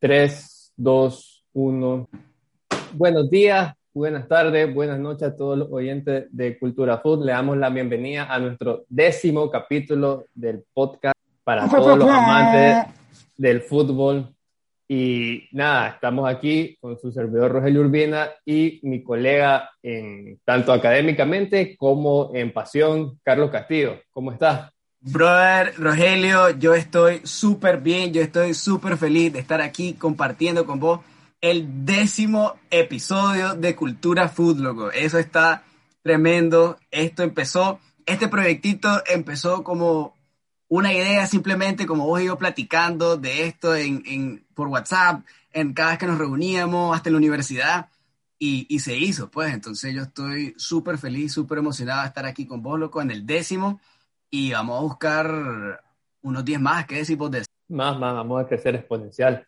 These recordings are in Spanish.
3, 2, 1. Buenos días, buenas tardes, buenas noches a todos los oyentes de Cultura Food. Le damos la bienvenida a nuestro décimo capítulo del podcast para todos los amantes del fútbol. Y nada, estamos aquí con su servidor Rogelio Urbina y mi colega en tanto académicamente como en pasión, Carlos Castillo. ¿Cómo estás? Brother Rogelio, yo estoy súper bien, yo estoy súper feliz de estar aquí compartiendo con vos el décimo episodio de Cultura Food, loco. Eso está tremendo. Esto empezó, este proyectito empezó como una idea simplemente, como vos y yo platicando de esto en, por WhatsApp, en cada vez que nos reuníamos, hasta en la universidad, y, y se hizo, pues. Entonces yo estoy súper feliz, súper emocionado de estar aquí con vos, loco, en el décimo y vamos a buscar unos 10 más. ¿Qué decís vos de eso? Más, más, vamos a crecer exponencial.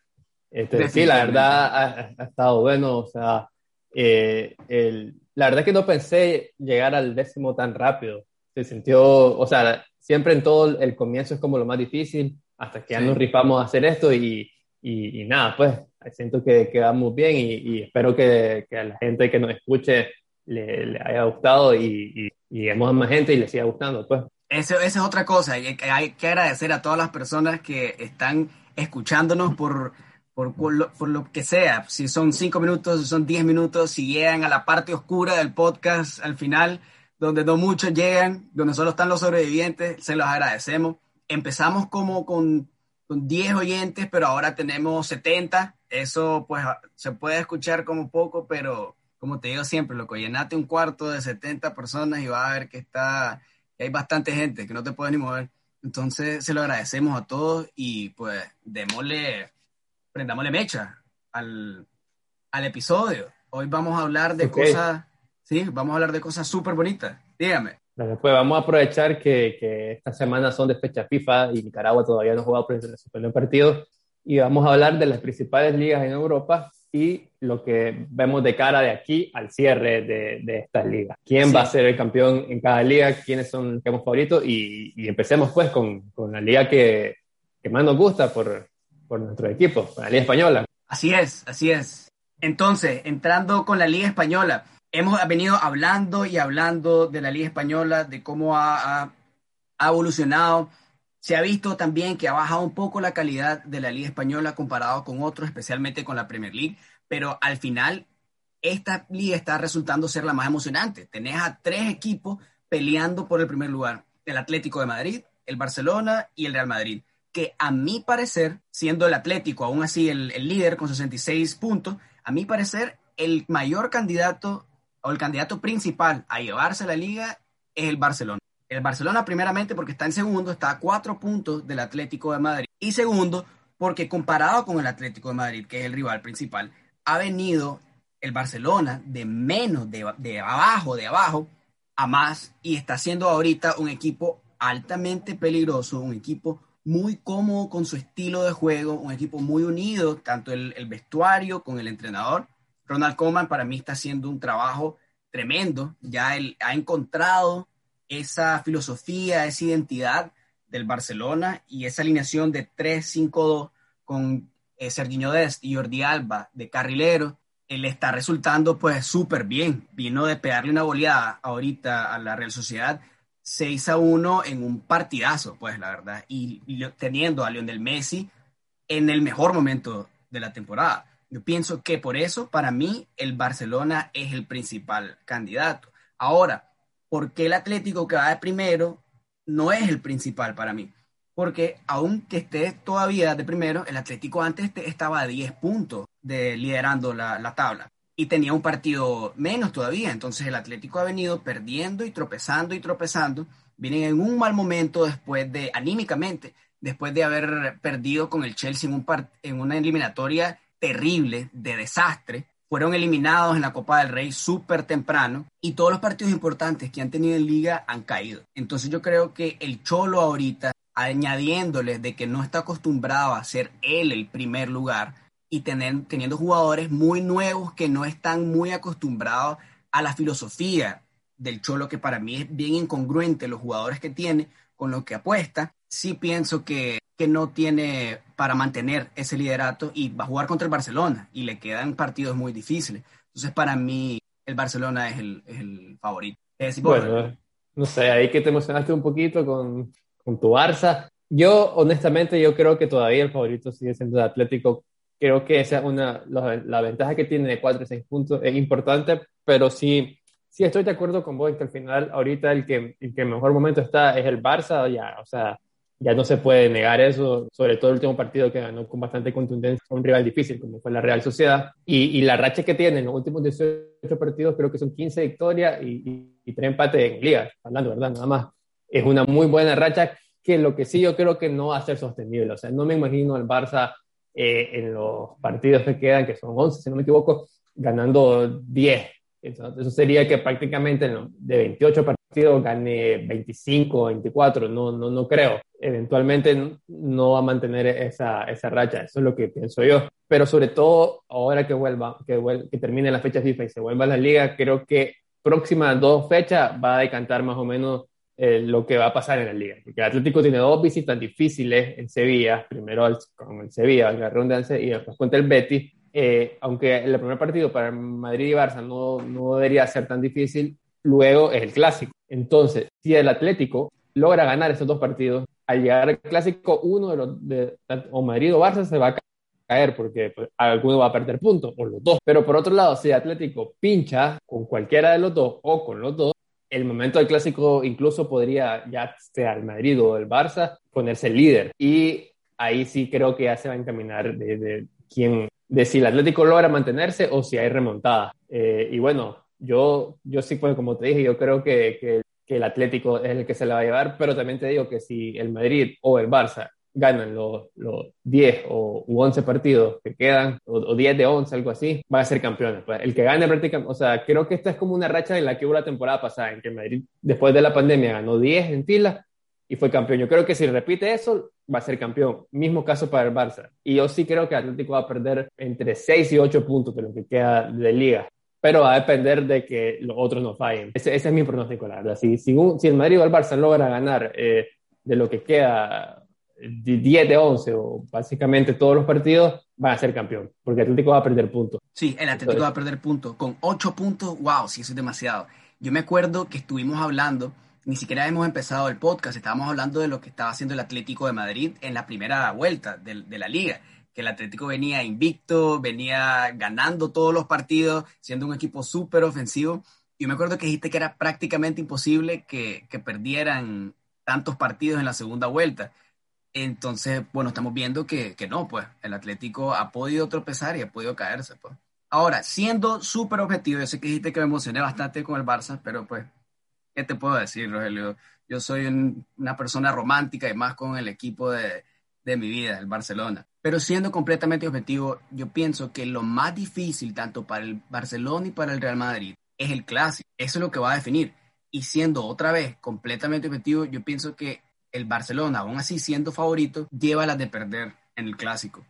Este, sí, la verdad ha, estado bueno, o sea, eh, el, la verdad que no pensé llegar al décimo tan rápido. Se sintió, o sea, siempre en todo el comienzo es como lo más difícil, hasta que ya nos rifamos a hacer esto y, y, nada, pues siento que quedamos bien y, y espero que, que, a la gente que nos escuche le, le haya gustado y, y, lleguemos a más gente y le siga gustando, pues. Eso, esa es otra cosa. Hay, hay que agradecer a todas las personas que están escuchándonos por, por, por, lo, que sea. Si son cinco minutos, si son diez minutos, si llegan a la parte oscura del podcast al final, donde no muchos llegan, donde solo están los sobrevivientes, se los agradecemos. Empezamos como con, con 10 oyentes, pero ahora tenemos 70. Eso pues se puede escuchar como poco, pero como te digo siempre, lo que llenate un cuarto de 70 personas y vas a ver que está hay bastante gente que no te puede ni mover. Entonces se lo agradecemos a todos y pues démosle, prendámosle mecha al, al episodio. Hoy vamos a hablar de cosas, sí, vamos a hablar de cosas súper bonitas. Dígame. Pues vamos a aprovechar que, que estas semanas son de fecha FIFA y Nicaragua todavía no ha jugado el partido y vamos a hablar de las principales ligas en Europa y lo que vemos de cara de aquí al cierre de, de estas ligas. ¿Quién va a ser el campeón en cada liga? ¿Quiénes son los favoritos? Y, y empecemos pues con, con la liga que, que, más nos gusta por, por nuestro equipo, la liga española. Así es, así es. Entonces, entrando con la liga española, hemos venido hablando y hablando de la liga española, de cómo ha, ha, ha evolucionado. Se ha visto también que ha bajado un poco la calidad de la liga española comparado con otros, especialmente con la Premier League pero al final esta liga está resultando ser la más emocionante. Tenés a tres equipos peleando por el primer lugar, el Atlético de Madrid, el Barcelona y el Real Madrid, que a mi parecer, siendo el Atlético aún así el, líder con 66 puntos, a mi parecer el mayor candidato o el candidato principal a llevarse la liga es el Barcelona. El Barcelona primeramente porque está en segundo, está a cuatro puntos del Atlético de Madrid. Y segundo, porque comparado con el Atlético de Madrid, que es el rival principal, ha venido el Barcelona de menos, de, abajo, de abajo, a más, y está siendo ahorita un equipo altamente peligroso, un equipo muy cómodo con su estilo de juego, un equipo muy unido, tanto el, vestuario con el entrenador. Ronald Koeman para mí está haciendo un trabajo tremendo, ya él ha encontrado esa filosofía, esa identidad del Barcelona y esa alineación de 3-5-2 con eh, Serginho Dest y Jordi Alba de carrilero, él está resultando pues súper bien. Vino de pegarle una goleada ahorita a la Real Sociedad 6 a 1 en un partidazo, pues la verdad, y, teniendo a Lionel Messi en el mejor momento de la temporada. Yo pienso que por eso, para mí, el Barcelona es el principal candidato. Ahora, ¿por qué el Atlético que va de primero no es el principal para mí? porque aunque esté todavía de primero, el Atlético antes estaba a 10 puntos de liderando la, tabla y tenía un partido menos todavía. Entonces el Atlético ha venido perdiendo y tropezando y tropezando. Vienen en un mal momento después de, anímicamente, después de haber perdido con el Chelsea en una eliminatoria terrible, de desastre. Fueron eliminados en la Copa del Rey súper temprano y todos los partidos importantes que han tenido en liga han caído. Entonces yo creo que el Cholo ahorita añadiéndole de que no está acostumbrado a ser él el primer lugar y tener, teniendo jugadores muy nuevos que no están muy acostumbrados a la filosofía del Cholo, que para mí es bien incongruente los jugadores que tiene con lo que apuesta, sí pienso que, que no tiene para mantener ese liderato y va a jugar contra el Barcelona y le quedan partidos muy difíciles. Entonces, para mí, el Barcelona es el, es el favorito. bueno, no sé, ahí que te emocionaste un poquito con, con tu Barça. Yo, honestamente, yo creo que todavía el favorito sigue siendo el Atlético. Creo que esa es una, la, la ventaja que tiene de 4 y 6 puntos es importante, pero sí, sí estoy de acuerdo con vos que al final, ahorita el que, el que en mejor momento está es el Barça, ya, o sea, ya no se puede negar eso, sobre todo el último partido que ganó con bastante contundencia a un rival difícil como fue la Real Sociedad. Y, y la racha que tiene en los últimos 18 partidos creo que son 15 victorias y, y, 3 empates en liga, hablando, ¿verdad? Nada más. Es una muy buena racha que lo que sí yo creo que no va a ser sostenible. O sea, no me imagino al Barça eh, en los partidos que quedan, que son 11, si no me equivoco, ganando 10. Entonces, eso sería que prácticamente de 28 partidos gane 25, 24, no, no, no creo. Eventualmente no va a mantener esa, esa racha, eso es lo que pienso yo. Pero sobre todo, ahora que vuelva, que, vuelva, que termine la fecha FIFA y se vuelva a la liga, creo que próximas dos fechas va a decantar más o menos eh, lo que va a pasar en la liga. Porque el Atlético tiene dos visitas difíciles en Sevilla, primero al, con el Sevilla, la redundancia, y después contra el Betis. Eh, aunque el primer partido para Madrid y Barça no, no debería ser tan difícil, luego es el clásico. Entonces, si el Atlético logra ganar esos dos partidos, al llegar al clásico, uno de los, de, o Madrid o Barça se va a caer porque pues, alguno va a perder puntos, o los dos. Pero por otro lado, si el Atlético pincha con cualquiera de los dos o con los dos, el momento del clásico incluso podría, ya sea el Madrid o el Barça, ponerse líder. Y ahí sí creo que ya se va a encaminar de, de quién, de si el Atlético logra mantenerse o si hay remontada. Eh, y bueno, yo, yo sí, pues como te dije, yo creo que, que, que, el Atlético es el que se la va a llevar, pero también te digo que si el Madrid o el Barça ganan los, los 10 o 11 partidos que quedan, o, 10 de 11, algo así, van a ser campeones. Pues. El que gane prácticamente, o sea, creo que esta es como una racha en la que hubo la temporada pasada, en que Madrid, después de la pandemia, ganó 10 en fila y fue campeón. Yo creo que si repite eso, va a ser campeón. Mismo caso para el Barça. Y yo sí creo que Atlético va a perder entre 6 y 8 puntos de lo que queda de liga. Pero va a depender de que los otros no fallen. Ese, ese es mi pronóstico, la verdad. Si, si, un, si el Madrid o el Barça logra ganar eh, de lo que queda 10 de 11 o básicamente todos los partidos, van a ser campeón, porque el Atlético va a perder puntos. Sí, el Atlético Entonces, va a perder puntos. Con 8 puntos, wow, sí, eso es demasiado. Yo me acuerdo que estuvimos hablando, ni siquiera hemos empezado el podcast, estábamos hablando de lo que estaba haciendo el Atlético de Madrid en la primera vuelta de, de la liga, que el Atlético venía invicto, venía ganando todos los partidos, siendo un equipo súper ofensivo. Y me acuerdo que dijiste que era prácticamente imposible que, que perdieran tantos partidos en la segunda vuelta. Entonces, bueno, estamos viendo que, que, no, pues el Atlético ha podido tropezar y ha podido caerse. Pues. Ahora, siendo súper objetivo, yo sé que dijiste que me emocioné bastante con el Barça, pero pues, ¿qué te puedo decir, Rogelio? Yo soy un, una persona romántica y más con el equipo de, de mi vida, el Barcelona. Pero siendo completamente objetivo, yo pienso que lo más difícil, tanto para el Barcelona y para el Real Madrid, es el clásico. Eso es lo que va a definir. Y siendo otra vez completamente objetivo, yo pienso que el Barcelona, aún así siendo favorito, lleva las de perder en el clásico.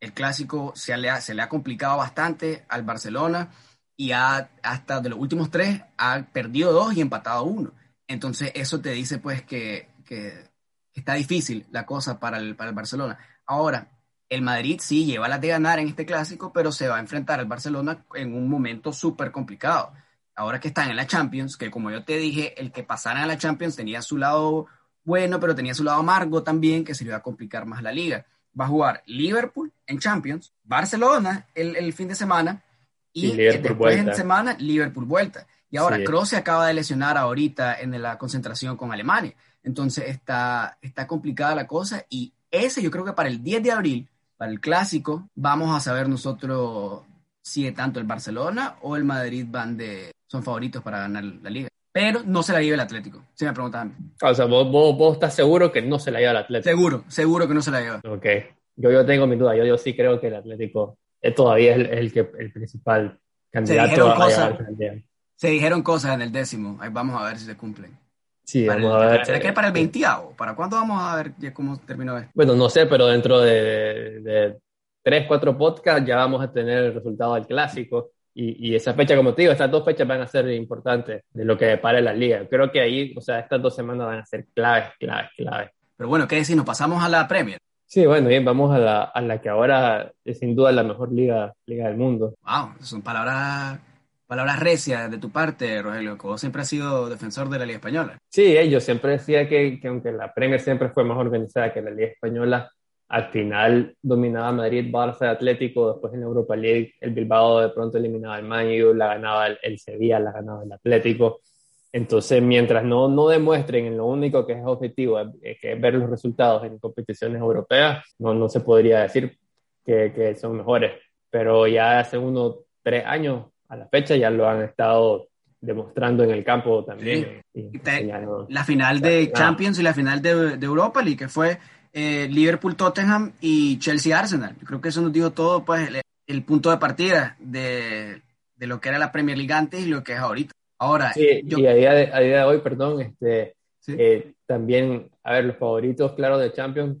El clásico se le ha, se le ha complicado bastante al Barcelona y ha, hasta de los últimos tres ha perdido dos y empatado uno. Entonces eso te dice pues que, que está difícil la cosa para el, para el Barcelona. Ahora, el Madrid sí lleva las de ganar en este clásico, pero se va a enfrentar al Barcelona en un momento súper complicado. Ahora que están en la Champions, que como yo te dije, el que pasara en la Champions tenía su lado bueno, pero tenía su lado amargo también, que se le iba a complicar más la liga. Va a jugar Liverpool en Champions, Barcelona el, el fin de semana y, y después vuelta. en semana Liverpool vuelta. Y ahora sí. Kroos se acaba de lesionar ahorita en la concentración con Alemania. Entonces está, está complicada la cosa y ese yo creo que para el 10 de abril, para el clásico, vamos a saber nosotros si tanto el Barcelona o el Madrid van de, son favoritos para ganar la liga pero no se la lleva el Atlético, si me preguntan. O sea, ¿vos, vos, vos, estás seguro que no se la lleva el Atlético. Seguro, seguro que no se la lleva. Ok, yo, yo tengo mi duda, yo, yo sí creo que el Atlético es todavía es el, el, que, el principal candidato se dijeron, a cosas, se dijeron cosas en el décimo, ahí vamos a ver si se cumplen. Sí, para vamos el, a ver. ¿Será que es para el 20 ¿Para cuándo vamos a ver cómo terminó esto? Bueno, no sé, pero dentro de, de, tres, cuatro podcasts ya vamos a tener el resultado del clásico. Y, y, esa fecha, como te digo, estas dos fechas van a ser importantes de lo que para la liga. Creo que ahí, o sea, estas dos semanas van a ser claves, claves, claves. Pero bueno, ¿qué decir? Nos pasamos a la Premier. Sí, bueno, bien, vamos a la, a la que ahora es sin duda la mejor liga, liga del mundo. Wow, son palabras, palabras recias de tu parte, Rogelio, que vos siempre has sido defensor de la Liga Española. Sí, yo siempre decía que, que aunque la Premier siempre fue más organizada que la Liga Española, al final dominaba Madrid, Barça, Atlético, después en Europa League el Bilbao de pronto eliminaba el Man la ganaba el, el Sevilla, la ganaba el Atlético. Entonces, mientras no, no demuestren en lo único que es objetivo, eh, que es ver los resultados en competiciones europeas, no, no se podría decir que, que son mejores. Pero ya hace unos tres años a la fecha ya lo han estado demostrando en el campo también. la final de Champions y la final de, de Europa League, que fue eh, Liverpool-Tottenham y Chelsea-Arsenal. Creo que eso nos dijo todo, pues, el, punto de partida de, de, lo que era la Premier League antes y lo que es ahorita. Ahora, sí, y a día, de, a día de hoy, perdón, este, eh, también, a ver, los favoritos, claro, de Champions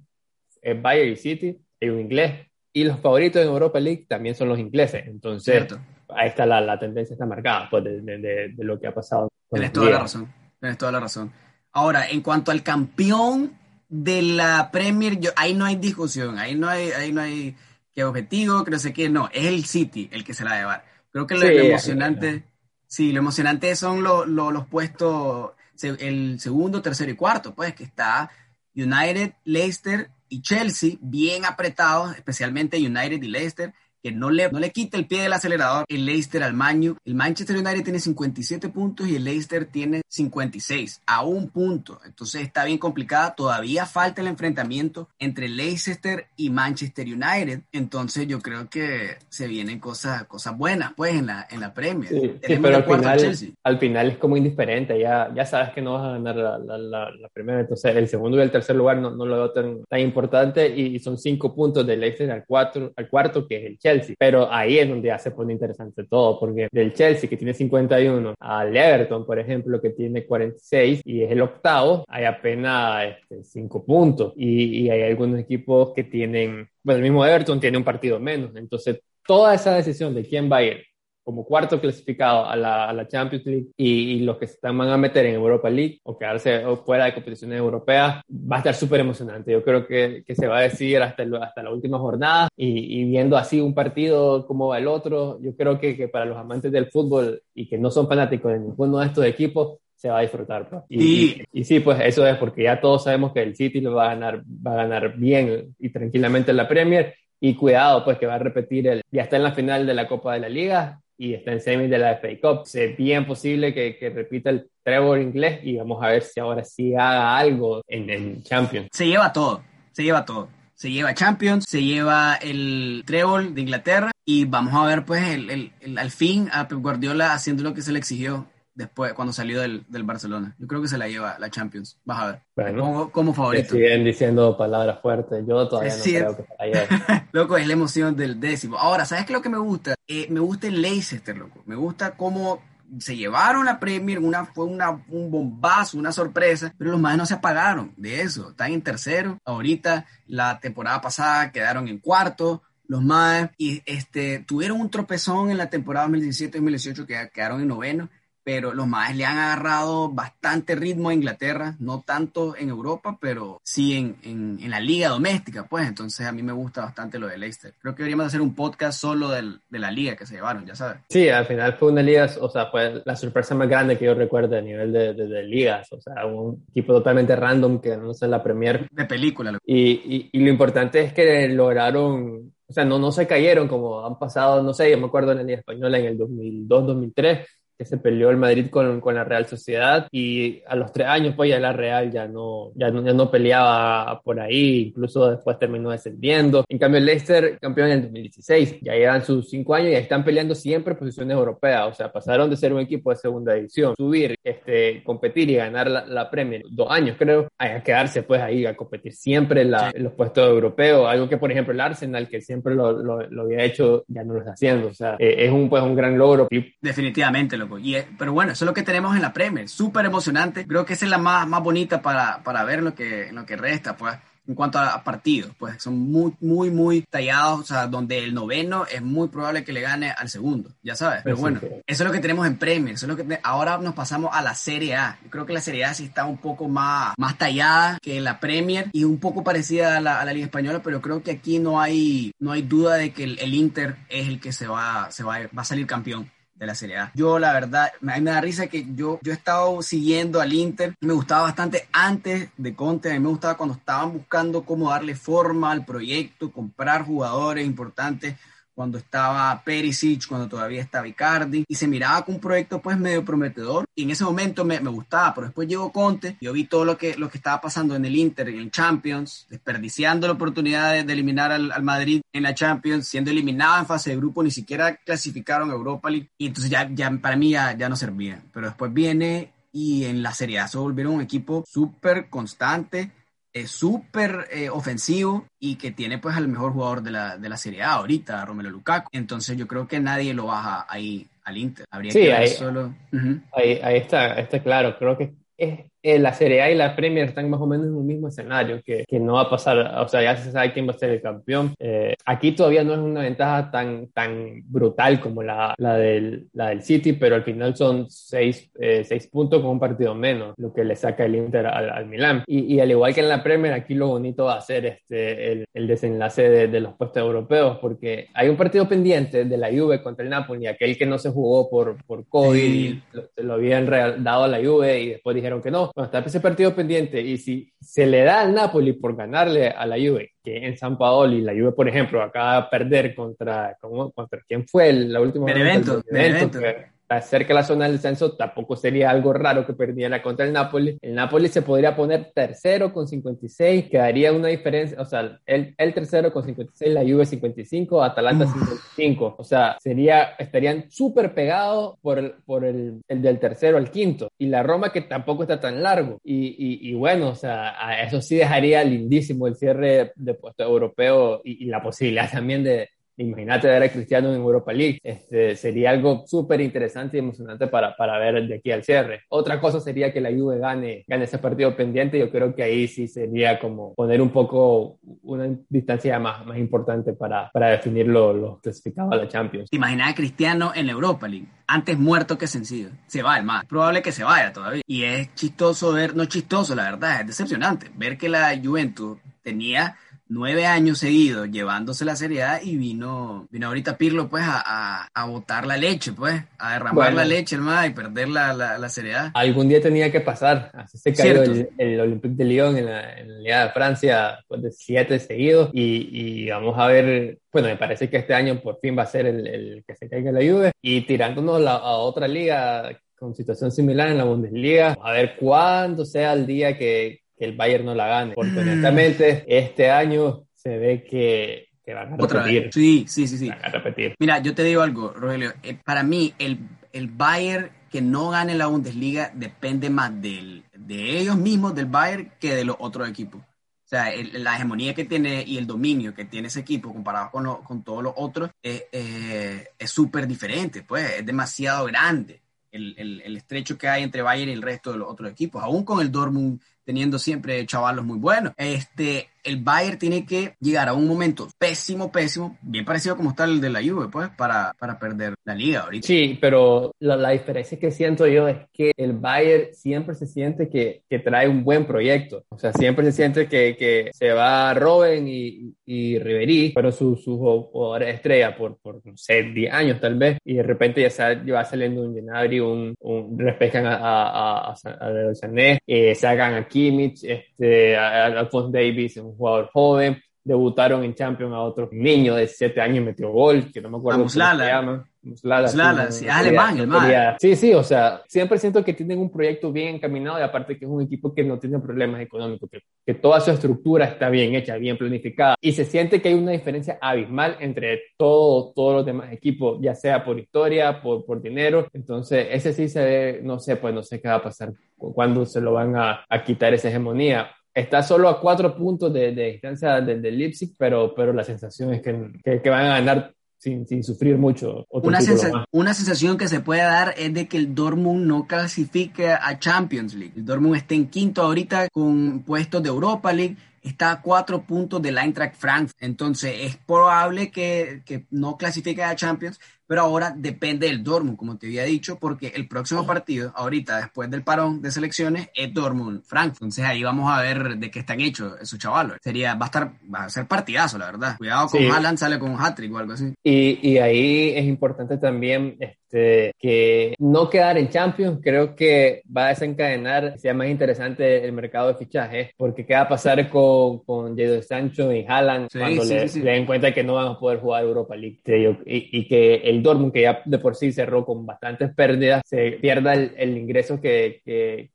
es Bayern y City, hay un inglés, y los favoritos en Europa League también son los ingleses. Entonces, ahí está la, la, tendencia está marcada pues, de, de, de, lo que ha pasado. Tienes toda la razón, tienes toda la razón. Ahora, en cuanto al campeón de la Premier, yo, ahí no hay discusión, ahí no hay, ahí no hay que objetivo, que no sé qué, no, es el City el que se la va a llevar. Creo que lo, emocionante... Sí, lo emocionante son los puestos, el segundo, tercero y cuarto, pues que está United, Leicester y Chelsea bien apretados, especialmente United y Leicester que no le, no le quita el pie del acelerador el Leicester al Mañu. El Manchester United tiene 57 puntos y el Leicester tiene 56, a un punto. Entonces está bien complicada. Todavía falta el enfrentamiento entre Leicester y Manchester United. Entonces yo creo que se vienen cosas, cosas buenas, pues, en la, en la Premier. Sí, pero al final, al final es como indiferente. Ya, ya sabes que no vas a ganar la, la, la, primera. Entonces el segundo y el tercer lugar no, no lo veo tan, tan importante y, son cinco puntos del Leicester al, cuatro, al cuarto, que es el Chelsea. Pero ahí es donde ya se pone interesante todo, porque del Chelsea, que tiene 51, al Everton, por ejemplo, que tiene 46 y es el octavo, hay apenas 5 este, puntos. Y, y hay algunos equipos que tienen, bueno, el mismo Everton tiene un partido menos. Entonces, toda esa decisión de quién va a ir como cuarto clasificado a la, a la Champions League y, los que se están, van a meter en Europa League o quedarse fuera de competiciones europeas, va a estar súper emocionante. Yo creo que, que, se va a decidir hasta, hasta la última jornada y, y, viendo así un partido como va el otro, yo creo que, que, para los amantes del fútbol y que no son fanáticos de ninguno de estos equipos, se va a disfrutar. Pues. Y, y, sí, pues eso es porque ya todos sabemos que el City lo va a ganar, va a ganar bien y tranquilamente en la Premier. Y cuidado, pues que va a repetir el, ya está en la final de la Copa de la Liga, y está en semis de la FA Cup. Es bien posible que, que, repita el Trevor inglés y vamos a ver si ahora sí haga algo en, en Champions. Se lleva todo, se lleva todo. Se lleva Champions, se lleva el Trevor de Inglaterra y vamos a ver pues el, el, el, al fin a Guardiola haciendo lo que se le exigió después cuando salió del, del, Barcelona. Yo creo que se la lleva la Champions. Vas a ver. Bueno, como, favorito. Siguen diciendo palabras fuertes. Yo todavía no creo que se la lleve. loco, es la emoción del décimo. Ahora, ¿sabes qué es lo que me gusta? Eh, me gusta el Leicester, loco. Me gusta cómo se llevaron la Premier, una, fue una, un bombazo, una sorpresa, pero los más no se apagaron de eso. Están en tercero. Ahorita, la temporada pasada quedaron en cuarto los más y este tuvieron un tropezón en la temporada 2017-2018 que quedaron en noveno pero los más le han agarrado bastante ritmo a Inglaterra, no tanto en Europa, pero sí en, en, en, la liga doméstica, pues entonces a mí me gusta bastante lo de Leicester. Creo que deberíamos hacer un podcast solo del, de la liga que se llevaron, ya sabes. Sí, al final fue una liga, o sea, fue la sorpresa más grande que yo recuerdo a nivel de, de, de ligas, o sea, un equipo totalmente random que no sé, la Premier. De película. Y, y, y lo importante es que lograron o sea, no, no se cayeron como han pasado, no sé, yo me acuerdo en la Liga Española en el 2002-2003, que se peleó el Madrid con, con, la Real Sociedad y a los tres años pues ya la Real ya no, ya no, ya no peleaba por ahí, incluso después terminó descendiendo. En cambio el Leicester campeón en el 2016, ya llevan sus cinco años y están peleando siempre posiciones europeas, o sea, pasaron de ser un equipo de segunda división, subir, este, competir y ganar la, la Premier, dos años creo, a quedarse pues ahí a competir siempre en, la, en, los puestos europeos, algo que por ejemplo el Arsenal que siempre lo, lo, lo había hecho ya no lo está haciendo, o sea, eh, es un pues un gran logro. Definitivamente lo y, pero bueno, eso es lo que tenemos en la Premier. Súper emocionante. Creo que esa es la más, más bonita para, para ver lo que, lo que resta, pues. en cuanto a partidos, pues son muy, muy, muy tallados, o sea, donde el noveno es muy probable que le gane al segundo, ya sabes. Pero bueno, eso es lo que tenemos en Premier, eso es lo que ahora nos pasamos a la Serie A. Yo creo que la Serie A sí está un poco más, más tallada que la Premier y un poco parecida a la, a la Liga Española, pero creo que aquí no hay, no hay duda de que el, el Inter es el que se va, se va, va a salir campeón de la Serie. Yo, la verdad, a mí me da risa que yo, yo he estado siguiendo al Inter. Me gustaba bastante antes de Conte. A mí me gustaba cuando estaban buscando cómo darle forma al proyecto, comprar jugadores importantes cuando estaba Perisic, cuando todavía estaba Icardi, y se miraba con un proyecto pues medio prometedor, y en ese momento me, me, gustaba, pero después llegó Conte, yo vi todo lo que, lo que estaba pasando en el Inter, en el Champions, desperdiciando la oportunidad de, de eliminar al, al, Madrid en la Champions, siendo eliminado en fase de grupo, ni siquiera clasificaron a Europa League, y entonces ya, ya para mí ya, ya no servía, pero después viene y en la Serie A se volvieron un equipo súper constante, es súper eh, ofensivo y que tiene pues al mejor jugador de la, de la Serie A ahorita, Romelu Lukaku. Entonces yo creo que nadie lo baja ahí al Inter. Habría sí, que ahí, solo... Uh -huh. ahí, ahí, está, está claro. Creo que es, eh, la Serie A y la Premier están más o menos en un mismo escenario, que, que, no va a pasar, o sea, ya se sabe quién va a ser el campeón. Eh, aquí todavía no es una ventaja tan, tan brutal como la, la, del, la del City, pero al final son seis, eh, seis puntos con un partido menos, lo que le saca el Inter al, al Milán. Y, y, al igual que en la Premier, aquí lo bonito va a ser este, el, el desenlace de, de, los puestos europeos, porque hay un partido pendiente de la Juve contra el Napoli, aquel que no se jugó por, por COVID, sí. lo, lo, habían dado a la Juve y después dijeron que no bueno, está ese partido pendiente y si se le da al Napoli por ganarle a la Juve, que en San Paolo y la Juve, por ejemplo, acaba de perder contra, contra quién fue la última Benevento, Benevento, Benevento cerca de la zona del descenso, tampoco sería algo raro que perdiera contra el Napoli. El Napoli se podría poner tercero con 56, quedaría una diferencia, o sea, el, el tercero con 56, la Juve 55, Atalanta Uf. 55. O sea, sería, estarían súper pegados por, el, por el, el, del tercero al quinto. Y la Roma que tampoco está tan largo. Y, y, y bueno, o sea, a eso sí dejaría lindísimo el cierre de puesto europeo y, y la posibilidad también de, Imagínate ver a Cristiano en Europa League. Este, sería algo súper interesante y emocionante para, para ver de aquí al cierre. Otra cosa sería que la Juve gane, gane ese partido pendiente. Yo creo que ahí sí sería como poner un poco una distancia más, más importante para, para definir los lo clasificados a la Champions. Imagina a Cristiano en la Europa League. Antes muerto que sencillo. Se va el más. Probable que se vaya todavía. Y es chistoso ver, no chistoso, la verdad, es decepcionante ver que la Juventus tenía nueve años seguidos llevándose la Serie A y vino, vino ahorita Pirlo pues a, a, a botar la leche, pues, a derramar bueno, la leche, hermano, y perder la, la, la, Serie A. Algún día tenía que pasar, así se cayó el, el, Olympique de Lyon en la, en la Liga de Francia pues, de siete seguidos y, y, vamos a ver, bueno, me parece que este año por fin va a ser el, el que se caiga la Juve y tirándonos la, a otra liga con situación similar en la Bundesliga, a ver cuándo sea el día que que el Bayern no la gane. Porque honestamente, este año se ve que, que van a Otra repetir. Vez. Sí, sí, sí, sí. Van a repetir. Mira, yo te digo algo, Rogelio. Eh, para mí, el, el Bayern que no gane la Bundesliga depende más del, de ellos mismos, del Bayern, que de los otros equipos. O sea, el, la hegemonía que tiene y el dominio que tiene ese equipo comparado con, lo, con todos los otros eh, eh, es súper diferente, pues es demasiado grande el, el, el, estrecho que hay entre Bayern y el resto de los otros equipos, aún con el Dortmund teniendo siempre chavalos muy buenos. Este, el Bayern tiene que llegar a un momento pésimo, pésimo, bien parecido como está el de la Juve, pues, para, para perder la liga ahorita. Sí, pero la, la, diferencia que siento yo es que el Bayern siempre se siente que, que trae un buen proyecto. O sea, siempre se siente que, que se va Robben y, y Ribery, pero sus su jugadores estrella por, por, no sé, 10 años tal vez, y de repente ya, sale, ya va saliendo un Genabri, un, un a, a, a, a, a eh, a Kimmich, este, a Alphonse Davis, un jugador joven, debutaron en Champions a otro niño de 7 años y metió gol, que no me acuerdo cómo se llama. Muslala, Muslala sí, es alemán, el man. Sí, sí, o sea, siempre siento que tienen un proyecto bien encaminado y aparte que es un equipo que no tiene problemas económicos, que, que, toda su estructura está bien hecha, bien planificada y se siente que hay una diferencia abismal entre todo, todos los demás equipos, ya sea por historia, por, por dinero. Entonces, ese sí se ve, no sé, pues no sé qué va a pasar, cuándo se lo van a, a quitar esa hegemonía está solo a cuatro puntos de, de distancia del de Leipzig, pero, pero la sensación es que, que, que van a ganar sin, sin, sufrir mucho. Una, sensa una, sensación que se puede dar es de que el Dortmund no clasifique a Champions League. El Dortmund está en quinto ahorita con puestos de Europa League. está a cuatro puntos del Eintracht Frankfurt. Entonces es probable que, que no clasifique a Champions, pero ahora depende del Dortmund, como te había dicho, porque el próximo partido, ahorita, después del parón de selecciones, es Dortmund-Frankfurt. Entonces ahí vamos a ver de qué están hechos esos chavalos. Sería, va a estar, va a ser partidazo, la verdad. Cuidado con Haaland, sale con un hat-trick o algo así. Y, y ahí es importante también este, que no quedar en Champions, creo que va a desencadenar, sea más interesante el mercado de fichajes, porque qué va a pasar con, con Jadon Sancho y Haaland cuando le, den cuenta que no van a poder jugar Europa League y, y que el el Dortmund, que ya de por sí cerró con bastantes pérdidas, se pierda el, ingreso que, que,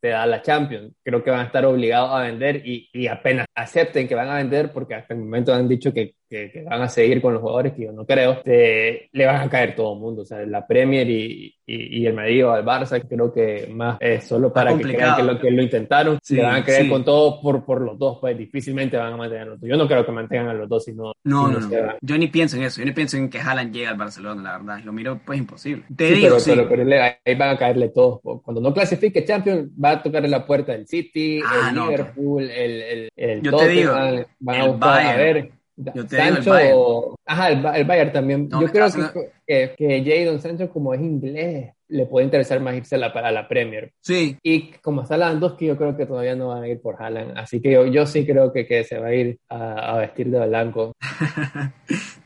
te da la Champions. Creo que van a estar obligados a vender y, y apenas acepten que van a vender, porque hasta el momento han dicho que que, van a seguir con los jugadores, que yo no creo, le van a caer todo el mundo. O sea, la Premier y, y, el Madrid o el Barça, creo que más es solo para que crean que lo, que lo intentaron, van a caer con todo por, por los dos, pues difícilmente van a mantener a los dos. Yo no creo que mantengan a los dos, sino. No, no, no. Yo ni pienso en eso. Yo ni pienso en que Haaland llegue al Barcelona, la verdad. Lo miro, pues imposible. Te digo, pero, pero, ahí van a caerle todos. Cuando no clasifique Champions, va a tocarle la puerta el City, ah, el Liverpool, el, el, el, Yo te digo, van a buscar a ver yo te Sancho, digo el ajá, el, Bayern también. Yo creo que, que, que Jadon Sancho, como es inglés, le puede interesar más irse a la, a la Premier. Sí. Y como está que yo creo que todavía no van a ir por Haaland. Así que yo, yo sí creo que, que se va a ir a, a vestir de blanco.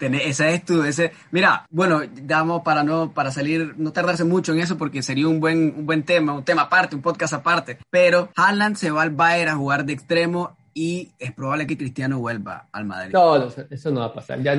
esa es tu, ese, mira, bueno, damos para no, para salir, no tardarse mucho en eso porque sería un buen, un buen tema, un tema aparte, un podcast aparte. Pero Haaland se va al Bayern a jugar de extremo y es probable que Cristiano vuelva al Madrid. No, eso no va a pasar. Ya,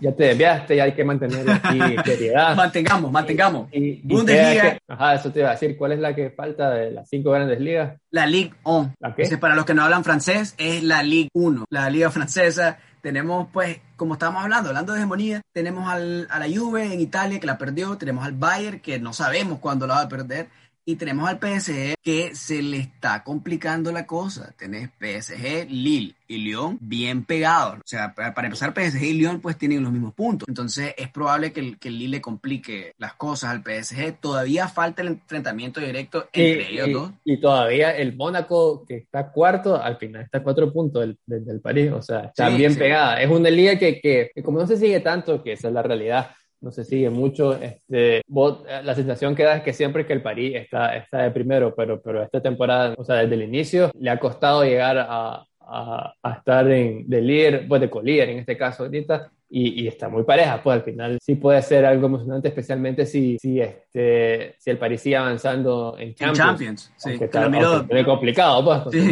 ya te desviaste, ya hay que mantener aquí seriedad. mantengamos, mantengamos. Y, Bundesliga. ajá, eso te iba a decir. ¿Cuál es la que falta de las cinco grandes ligas? La Ligue 1. para los que no hablan francés, es la Ligue 1, la liga francesa. Tenemos, pues, como estábamos hablando, hablando de hegemonía, tenemos al, a la Juve en Italia que la perdió, tenemos al Bayern que no sabemos cuándo la va a perder, y tenemos al PSG que se le está complicando la cosa. Tenés PSG, Lille y Lyon bien pegados. O sea, para empezar, PSG y Lyon pues tienen los mismos puntos. Entonces es probable que el, que Lille le complique las cosas al PSG. Todavía falta el enfrentamiento directo entre ellos dos. Y todavía el Mónaco, que está cuarto, al final está a cuatro puntos del, del, París. O sea, está bien pegada. Es una liga que, que como no se sigue tanto, que esa es la realidad, no se sigue mucho. Este, la sensación que da es que siempre que el París está, está de primero, pero, pero esta temporada, o sea, desde el inicio, le ha costado llegar a, a, a estar en, de líder, pues de colíder en este caso ahorita, y, está muy pareja, pues al final sí puede ser algo emocionante, especialmente si, si, este, si el París sigue avanzando en Champions. Champions sí. es complicado, pues,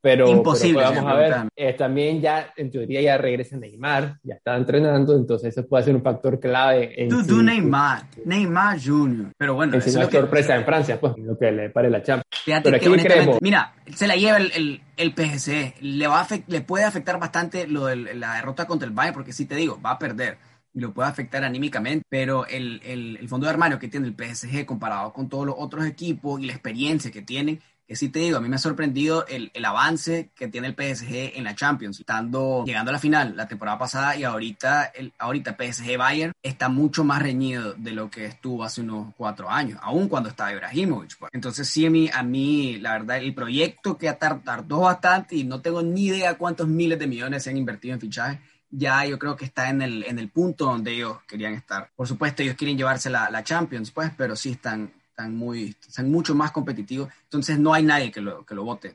pero, imposible. vamos a ver, eh, también ya, en teoría, ya regresa Neymar, ya está entrenando, entonces eso puede ser un factor clave. En tú, Neymar, Neymar Jr. Pero bueno, es una sorpresa en Francia, pues, lo que le pare la Champions. Fíjate pero que creemos? Mira, se la lleva el, el, el PSG, le, va le puede afectar bastante lo de la derrota contra el Bayern, porque sí te digo, va a perder y lo puede afectar anímicamente, pero el, fondo de armario que tiene el PSG comparado con todos los otros equipos y la experiencia que tienen, que sí te digo, a mí me ha sorprendido el, el, avance que tiene el PSG en la Champions, estando, llegando a la final la temporada pasada y ahorita el ahorita PSG Bayern está mucho más reñido de lo que estuvo hace unos cuatro años, aún cuando estaba Ibrahimovic. Pues. Entonces sí, a mí, a mí, la verdad, el proyecto que tardó bastante y no tengo ni idea cuántos miles de millones se han invertido en fichajes, ya yo creo que está en el, en el punto donde ellos querían estar. Por supuesto, ellos quieren llevarse la, la Champions, pues, pero sí están, están, muy, están mucho más competitivos. Entonces no hay nadie que lo, que lo vote,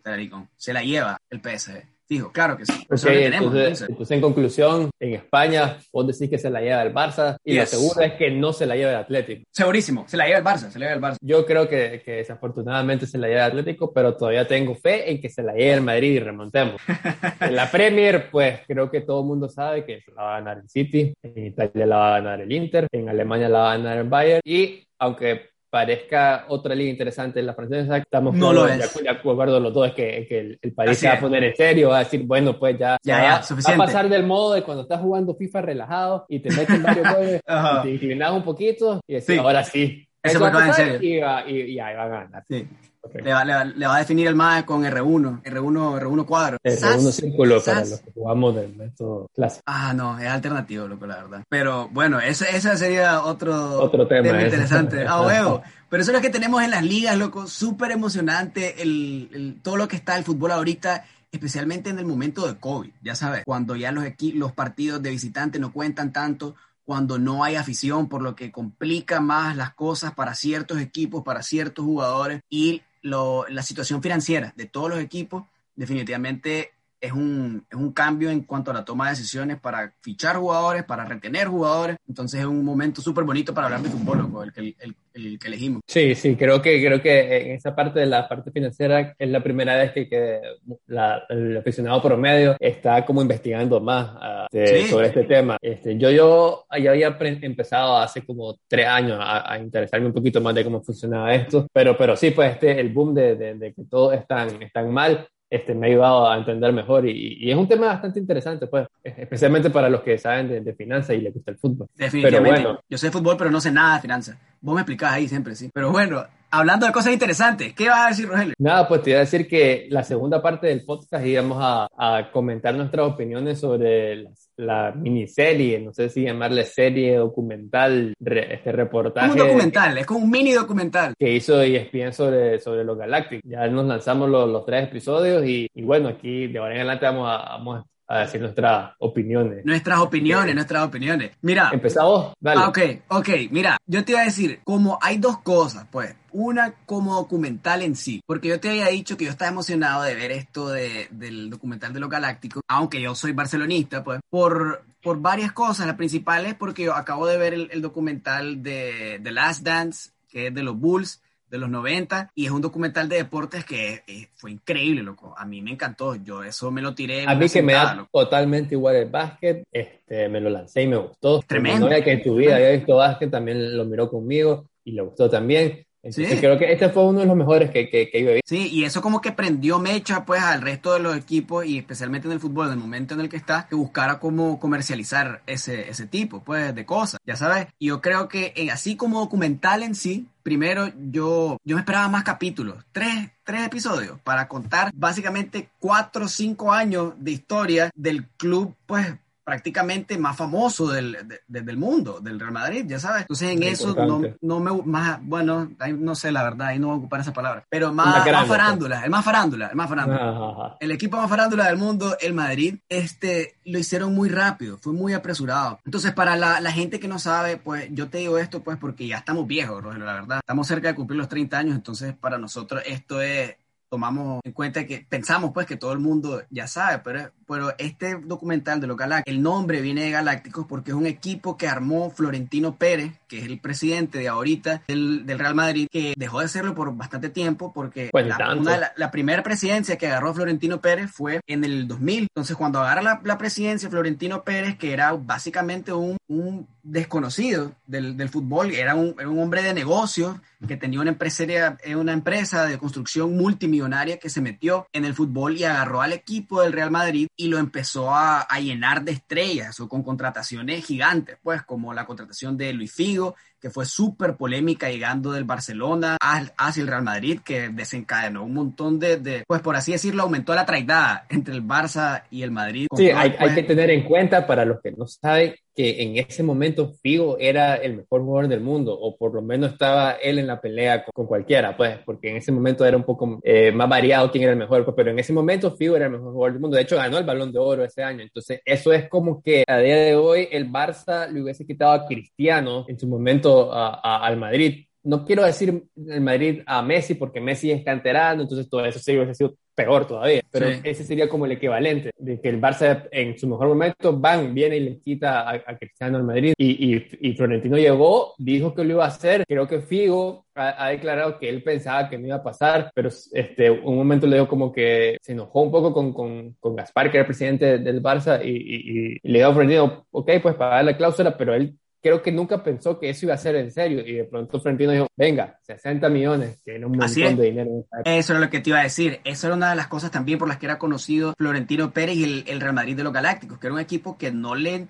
Se la lleva el PSG. Dijo, claro que sí. entonces, en conclusión, en España, vos decís que se la lleva el Barça y lo seguro es que no se la lleva el Atlético. Segurísimo, se la lleva el Barça, se la lleva el Barça. Yo creo que, que desafortunadamente se la lleva el Atlético, pero todavía tengo fe en que se la lleve el Madrid y remontemos. en la Premier, pues creo que todo el mundo sabe que la va a ganar el City, en Italia la va a ganar el Inter, en Alemania la va a ganar el Bayern y aunque parezca otra liga interesante en la francesa, estamos no lo de acuerdo los dos, es que, que el, el, París se va a poner en serio, va a decir, bueno, pues ya, ya, va, a pasar del modo de cuando estás jugando FIFA relajado y te meten varios y te inclinas un poquito y decís, ahora sí. Eso va a en serio. Y, va, y, y, ahí va a ganar. Sí. Le, va, le, va, a definir el MAE con R1, R1, R1 cuadro. R1 círculo para los que jugamos del método clásico. Ah, no, es alternativo, loco, la verdad. Pero bueno, ese, ese sería otro, otro tema, interesante. Ah, huevo. Pero eso es lo que tenemos en las ligas, loco, súper emocionante. El, el, todo lo que está el fútbol ahorita especialmente en el momento de COVID, ya sabes, cuando ya los, los partidos de visitante no cuentan tanto, cuando no hay afición, por lo que complica más las cosas para ciertos equipos, para ciertos jugadores y la situación financiera de todos los equipos definitivamente es un, es un cambio en cuanto a la toma de decisiones para fichar jugadores, para retener jugadores. Entonces es un momento súper bonito para hablar de fútbol, el, el, el, que elegimos. Sí, sí, creo que, creo que en esa parte de la parte financiera es la primera vez que, que la, el aficionado promedio está como investigando más uh, sobre este tema. Este, yo, yo ya había empezado hace como tres años a, a, interesarme un poquito más de cómo funcionaba esto, pero, pero sí, pues este, el boom de, de, de que todos están, están mal este, me ha ayudado a entender mejor y, es un tema bastante interesante, pues, especialmente para los que saben de, finanzas y les gusta el fútbol. Definitivamente. Pero bueno, yo sé fútbol, pero no sé nada de finanzas. Vos me explicás ahí siempre, sí. Pero bueno, hablando de cosas interesantes, ¿qué vas a decir, Rogelio? Nada, pues te iba a decir que la segunda parte del podcast íbamos a, a comentar nuestras opiniones sobre la miniserie, no sé si llamarle serie, documental, este reportaje. un documental, es como un mini documental. Que hizo ESPN sobre, sobre los Galactic. Ya nos lanzamos los, los tres episodios y, y, bueno, aquí de ahora en adelante vamos a, vamos a a decir nuestras opiniones. Nuestras opiniones, nuestras opiniones. Mira. Empezamos, dale. Ah, ok, ok, mira, yo te iba a decir, como hay dos cosas, pues, una como documental en sí, porque yo te había dicho que yo estaba emocionado de ver esto de, del documental de los galácticos, aunque yo soy barcelonista, pues, por, por varias cosas. La principal es porque yo acabo de ver el, el documental de The Last Dance, que es de los Bulls, de los 90 y es un documental de deportes que eh, fue increíble, loco. A mí me encantó. Yo eso me lo tiré. A mí que me da totalmente igual el básquet, este, me lo lancé y me gustó. Tremendo. Que en tu vida había visto básquet, también lo miró conmigo y le gustó también. Entonces, creo que este fue uno de los mejores que, que, que yo he visto. Sí, y eso como que prendió mecha pues al resto de los equipos y especialmente en el fútbol, en el momento en el que está, que buscara cómo comercializar ese, ese tipo pues de cosas, ya sabes. Y yo creo que eh, así como documental en sí, primero yo, yo me esperaba más capítulos, tres, tres episodios para contar básicamente cuatro o cinco años de historia del club pues prácticamente más famoso del, del mundo, del Real Madrid, ya sabes. Entonces en eso no, no, me, más, bueno, no sé la verdad, ahí no voy a ocupar esa palabra, pero más, más farándula, el más farándula, el más farándula. El equipo más farándula del mundo, el Madrid, este, lo hicieron muy rápido, fue muy apresurado. Entonces para la, la gente que no sabe, pues yo te digo esto pues porque ya estamos viejos, Rogelio, la verdad. Estamos cerca de cumplir los 30 años, entonces para nosotros esto es tomamos en cuenta que pensamos pues que todo el mundo ya sabe, pero, pero este documental de los Galácticos, el nombre viene de Galácticos porque es un equipo que armó Florentino Pérez, que es el presidente de ahorita del, del Real Madrid, que dejó de hacerlo por bastante tiempo porque pues la, la, primera presidencia que agarró Florentino Pérez fue en el 2000. Entonces cuando agarra la, la presidencia Florentino Pérez, que era básicamente un, un desconocido del, del fútbol, era un, era un hombre de negocios que tenía una, empresaria, una empresa de construcción multimillonaria que se metió en el fútbol y agarró al equipo del Real Madrid y lo empezó a, a llenar de estrellas o con contrataciones gigantes, pues como la contratación de Luis Figo, que fue súper polémica llegando del Barcelona hacia el Real Madrid, que desencadenó un montón de, de, pues por así decirlo, aumentó la traidad entre el Barça y el Madrid. Sí, hay, hay, que tener en cuenta para los que no saben que en ese momento Figo era el mejor jugador del mundo, o por lo menos estaba él en la pelea con, con cualquiera, pues, porque en ese momento era un poco eh, más variado quién era el mejor, pues, pero en ese momento Figo era el mejor jugador del mundo, de hecho ganó el balón de oro ese año, entonces eso es como que a día de hoy el Barça le hubiese quitado a Cristiano en su momento a, a, al Madrid. No quiero decir el Madrid a Messi porque Messi es canterano, entonces todo eso sí hubiese sido peor todavía, pero sí. ese sería como el equivalente de que el Barça en su mejor momento van, viene y le quita a, a Cristiano al Madrid y, y, y, Florentino llegó, dijo que lo iba a hacer, creo que Figo ha, ha, declarado que él pensaba que no iba a pasar, pero este, un momento le dijo como que se enojó un poco con, con, con Gaspar, que era el presidente del Barça y le dijo a Florentino, ok, pues pagar la cláusula, pero él creo que nunca pensó que eso iba a ser en serio. Y de pronto Florentino dijo, venga, 60 millones, que era un montón de dinero. Eso era lo que te iba a decir. Eso era una de las cosas también por las que era conocido Florentino Pérez y el, el Real Madrid de los Galácticos, que era un equipo que no le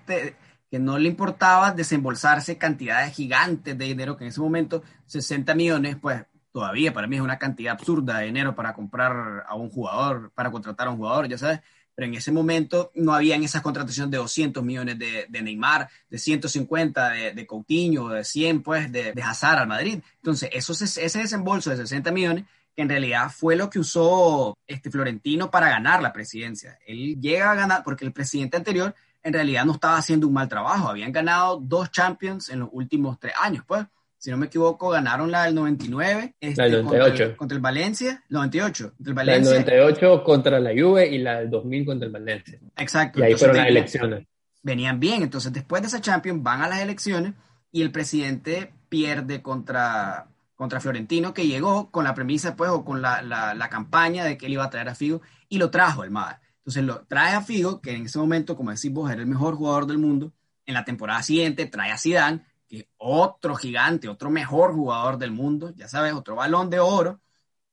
que no le importaba desembolsarse cantidades gigantes de dinero, que en ese momento 60 millones, pues todavía para mí es una cantidad absurda de dinero para comprar a un jugador, para contratar a un jugador, ya sabes pero en ese momento no habían esas contrataciones de 200 millones de, de Neymar, de 150 de, de, Coutinho, de 100 pues de, de Hazard al Madrid. Entonces, esos, ese desembolso de 60 millones que en realidad fue lo que usó este Florentino para ganar la presidencia. Él llega a ganar porque el presidente anterior en realidad no estaba haciendo un mal trabajo. Habían ganado dos Champions en los últimos tres años, pues. Si no me equivoco, ganaron la del 99. Este, la del 98. Contra el, Valencia. 98. Contra el Valencia. La del 98 contra la Juve y la del 2000 contra el Valencia. Exacto. Y ahí fueron las elecciones. Venían bien. Entonces, después de esa Champions, van a las elecciones y el presidente pierde contra, contra Florentino, que llegó con la premisa, pues, o con la, la, la campaña de que él iba a traer a Figo y lo trajo el MAD. Entonces, lo trae a Figo, que en ese momento, como decís vos, era el mejor jugador del mundo. En la temporada siguiente trae a Zidane, que otro gigante, otro mejor jugador del mundo, ya sabes, otro balón de oro.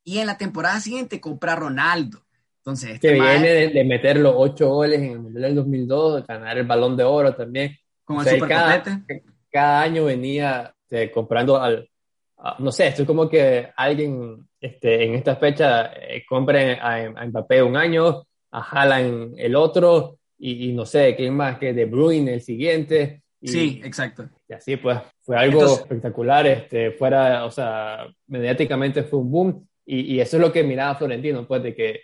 Y en la temporada siguiente compra a Ronaldo. Entonces, este que viene de, meter los ocho goles en el Mundial del 2002, ganar el balón de oro también. Con el cada, cada, año venía este, comprando al, no sé, esto es como que alguien este, en esta fecha eh, compre a, a, Mbappé un año, a Haaland el otro, y, y, no sé, quién más que De Bruyne el siguiente, sí, exacto. Y así pues, fue algo espectacular, este, fuera, o sea, mediáticamente fue un boom y, y, eso es lo que miraba Florentino, pues, de que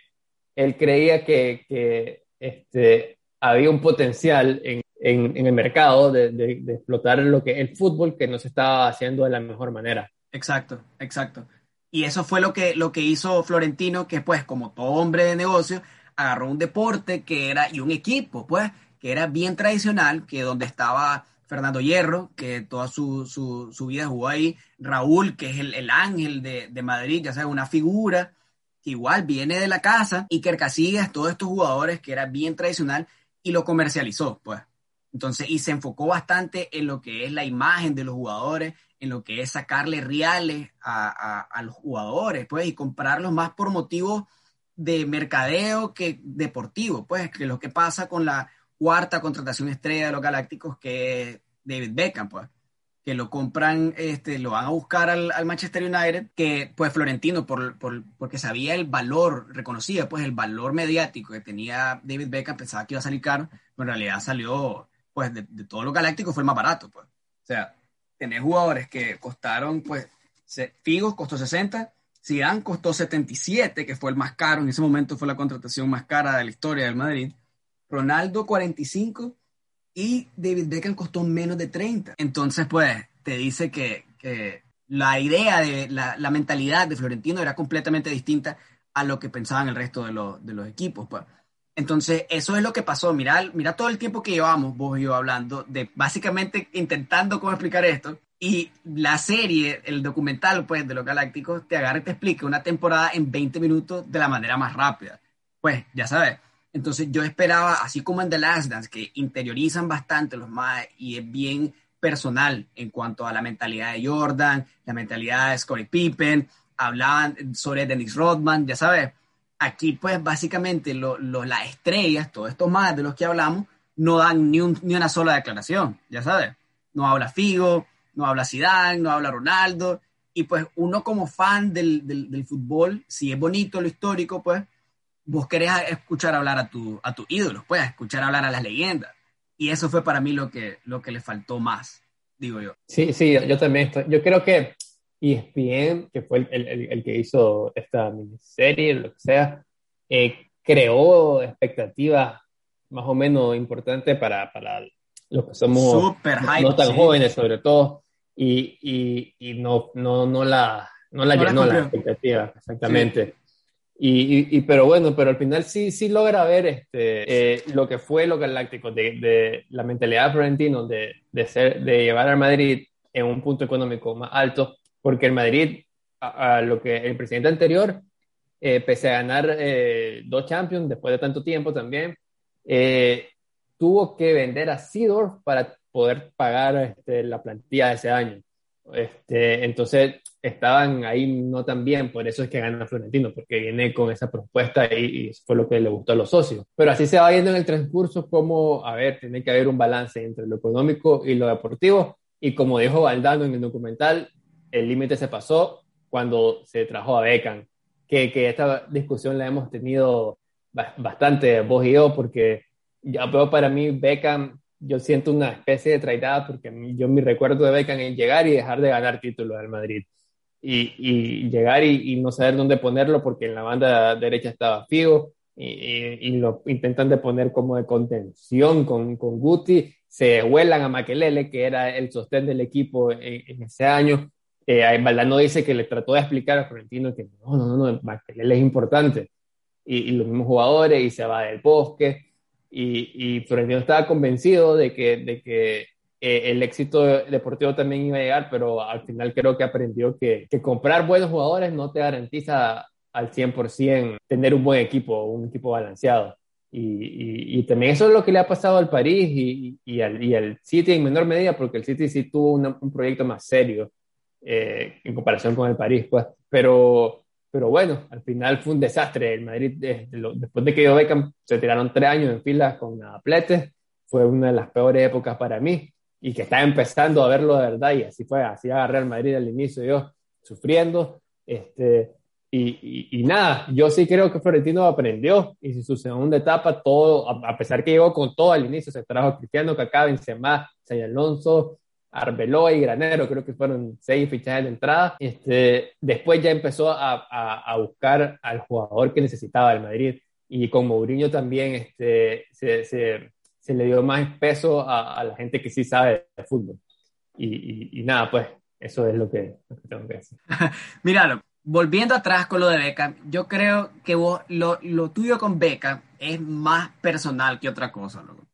él creía que, que este, había un potencial en, en, en el mercado de, de, de, explotar lo que el fútbol que no se estaba haciendo de la mejor manera. Exacto, exacto. Y eso fue lo que, lo que hizo Florentino, que pues como todo hombre de negocio, agarró un deporte que era, y un equipo, pues, que era bien tradicional, que donde estaba Fernando Hierro, que toda su, su, su vida jugó ahí, Raúl, que es el, el ángel de, de, Madrid, ya sabes, una figura igual viene de la casa, y Casillas, todos estos jugadores que era bien tradicional, y lo comercializó, pues. Entonces, y se enfocó bastante en lo que es la imagen de los jugadores, en lo que es sacarle reales a, a, a los jugadores, pues, y comprarlos más por motivos de mercadeo que deportivo, pues, que lo que pasa con la cuarta contratación estrella de los Galácticos, que es David Beckham, pues, que lo compran, este, lo van a buscar al, al Manchester United, que pues Florentino, por, por, porque sabía el valor, reconocía pues el valor mediático que tenía David Beckham, pensaba que iba a salir caro, pero en realidad salió, pues, de, de todos los Galácticos fue el más barato, pues. O sea, tener jugadores que costaron, pues, Figos costó 60, Zidane costó 77, que fue el más caro, en ese momento fue la contratación más cara de la historia del Madrid. Ronaldo 45 y David Beckham costó menos de 30. Entonces, pues, te dice que, que la idea de la, la, mentalidad de Florentino era completamente distinta a lo que pensaban el resto de, lo, de los equipos. Pues. Entonces, eso es lo que pasó. Mira, mira todo el tiempo que llevamos, vos y yo hablando, de básicamente intentando cómo explicar esto. Y la serie, el documental, pues, de los Galácticos, te agarra y te explica una temporada en 20 minutos de la manera más rápida. Pues, ya sabes. Entonces, yo esperaba, así como en The Last Dance, que interiorizan bastante los más y es bien personal en cuanto a la mentalidad de Jordan, la mentalidad de Scottie Pippen, hablaban sobre Dennis Rodman, ya sabes. Aquí, pues, básicamente, lo, las estrellas, todos estos más de los que hablamos, no dan ni, un, ni una sola declaración, ya sabes. No habla Figo, no habla Zidane, no habla Ronaldo, y pues uno como fan del, del, del, fútbol, si es bonito lo histórico, pues vos querés escuchar hablar a tu, a tus ídolos, pues escuchar hablar a las leyendas. Y eso fue para mí lo que, lo que le faltó más, digo yo. Sí, sí, yo también estoy, yo creo que ESPN, que fue el, el, el que hizo esta miniserie, lo que sea, eh, creó expectativas más o menos importantes para, para los que somos Super hype, no tan sí. jóvenes sobre todo, y, y, y no, no, no, la, no la No la llenó la, cumplió. expectativa, exactamente. Y, pero bueno, pero al final sí, sí logra ver este, eh, lo que fue los Galácticos, de, la mentalidad de Florentino de, de, de llevar al Madrid en un punto económico más alto, porque el Madrid, a, a lo que el presidente anterior, eh, pese a ganar eh, dos Champions después de tanto tiempo también, eh, tuvo que vender a Seedorf para poder pagar este, la plantilla de ese año. Este, entonces estaban ahí no tan bien, por eso es que gana Florentino, porque viene con esa propuesta y, y fue lo que le gustó a los socios. Pero así se va viendo en el transcurso como, a ver, tiene que haber un balance entre lo económico y lo deportivo, y como dijo Valdano en el documental, el límite se pasó cuando se trajo a Beckham, que, esta discusión la hemos tenido ba- bastante vos y yo, porque ya veo para mí Beckham, yo siento una especie de traidad, porque yo mi recuerdo de Beckham es llegar y dejar de ganar títulos al Madrid. y, llegar y, no saber dónde ponerlo porque en la banda derecha estaba Figo y, lo intentan de poner como de contención con, con Guti, se vuelan a Maquelele, que era el sostén del equipo en, ese año. Eh, Valdano dice que le trató de explicar a Florentino que no, no, no Maquelele es importante. Y, los mismos jugadores, y se va del bosque. Y, y Florentino estaba convencido de que, de que eh, el éxito deportivo también iba a llegar, pero al final creo que aprendió que, que comprar buenos jugadores no te garantiza al 100% tener un buen equipo, un equipo balanceado. Y, y, también eso es lo que le ha pasado al París y, y, al, y al City en menor medida, porque el City sí tuvo un proyecto más serio eh, en comparación con el París, pues. Pero, pero bueno, al final fue un desastre. El Madrid, después de que yo Beckham, se tiraron tres años en filas con Aplete, fue una de las peores épocas para mí y que estaba empezando a verlo de verdad. Y así fue, así agarré al Madrid al inicio yo sufriendo, este, y, y, nada, yo sí creo que Florentino aprendió. Y si su segunda etapa, todo, a, pesar que llegó con todo al inicio, se trajo Cristiano, Kaká, Benzema, Say Alonso, Arbeloa y Granero, creo que fueron seis fichajes de entrada. Este, después ya empezó a, a, buscar al jugador que necesitaba el Madrid y con Mourinho también este, se, se le dio más peso a, la gente que sí sabe de fútbol. Y, y, nada, pues eso es lo que, tengo que decir. Míralo, volviendo atrás con lo de Beca, yo creo que vos, lo, lo, tuyo con Beca es más personal que otra cosa, loco.